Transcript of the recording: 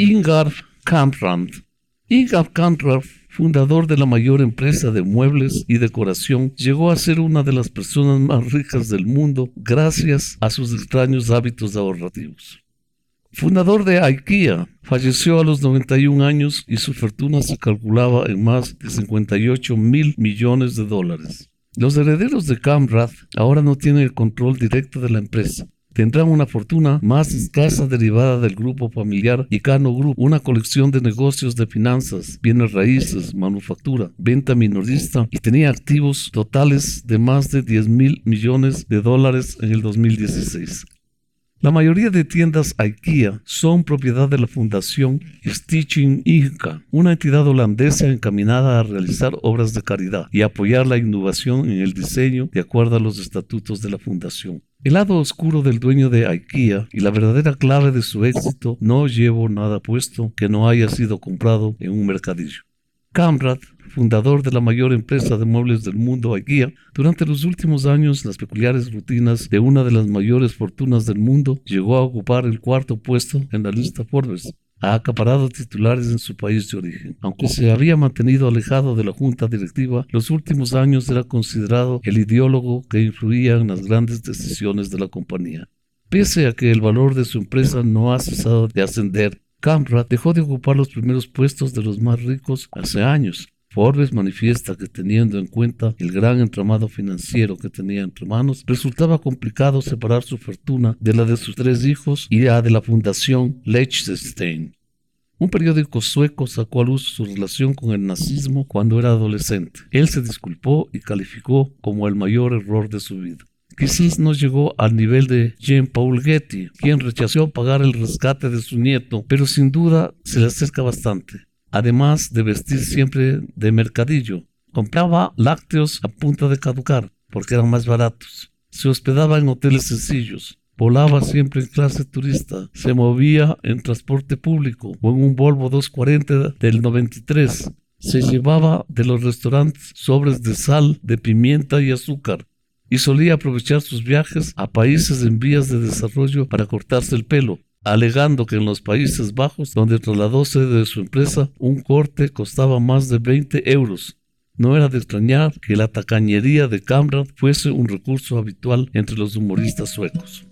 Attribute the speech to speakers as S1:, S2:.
S1: Ingar Kamprad. Ingar Kamprad fundador de la mayor empresa de muebles y decoración, llegó a ser una de las personas más ricas del mundo gracias a sus extraños hábitos ahorrativos. Fundador de IKEA, falleció a los 91 años y su fortuna se calculaba en más de 58 mil millones de dólares. Los herederos de Camrad ahora no tienen el control directo de la empresa, tendrán una fortuna más escasa derivada del grupo familiar Icano Group, una colección de negocios de finanzas, bienes raíces, manufactura, venta minorista y tenía activos totales de más de 10 mil millones de dólares en el 2016. La mayoría de tiendas IKEA son propiedad de la Fundación Stichting Inca, una entidad holandesa encaminada a realizar obras de caridad y apoyar la innovación en el diseño de acuerdo a los estatutos de la fundación. El lado oscuro del dueño de IKEA y la verdadera clave de su éxito no llevo nada puesto que no haya sido comprado en un mercadillo. Camrad, fundador de la mayor empresa de muebles del mundo IKEA, durante los últimos años las peculiares rutinas de una de las mayores fortunas del mundo llegó a ocupar el cuarto puesto en la lista Forbes ha acaparado titulares en su país de origen. Aunque se había mantenido alejado de la junta directiva, los últimos años era considerado el ideólogo que influía en las grandes decisiones de la compañía. Pese a que el valor de su empresa no ha cesado de ascender, Camra dejó de ocupar los primeros puestos de los más ricos hace años. Forbes manifiesta que teniendo en cuenta el gran entramado financiero que tenía entre manos, resultaba complicado separar su fortuna de la de sus tres hijos y la de la fundación Liechtenstein. Un periódico sueco sacó a luz su relación con el nazismo cuando era adolescente. Él se disculpó y calificó como el mayor error de su vida. Quizás no llegó al nivel de Jean-Paul Getty, quien rechazó pagar el rescate de su nieto, pero sin duda se le acerca bastante además de vestir siempre de mercadillo. Compraba lácteos a punta de caducar, porque eran más baratos. Se hospedaba en hoteles sencillos. Volaba siempre en clase turista. Se movía en transporte público o en un Volvo 240 del 93. Se llevaba de los restaurantes sobres de sal, de pimienta y azúcar y solía aprovechar sus viajes a países en vías de desarrollo para cortarse el pelo, alegando que en los Países Bajos, donde trasladó sede de su empresa, un corte costaba más de 20 euros. No era de extrañar que la tacañería de Camrad fuese un recurso habitual entre los humoristas suecos.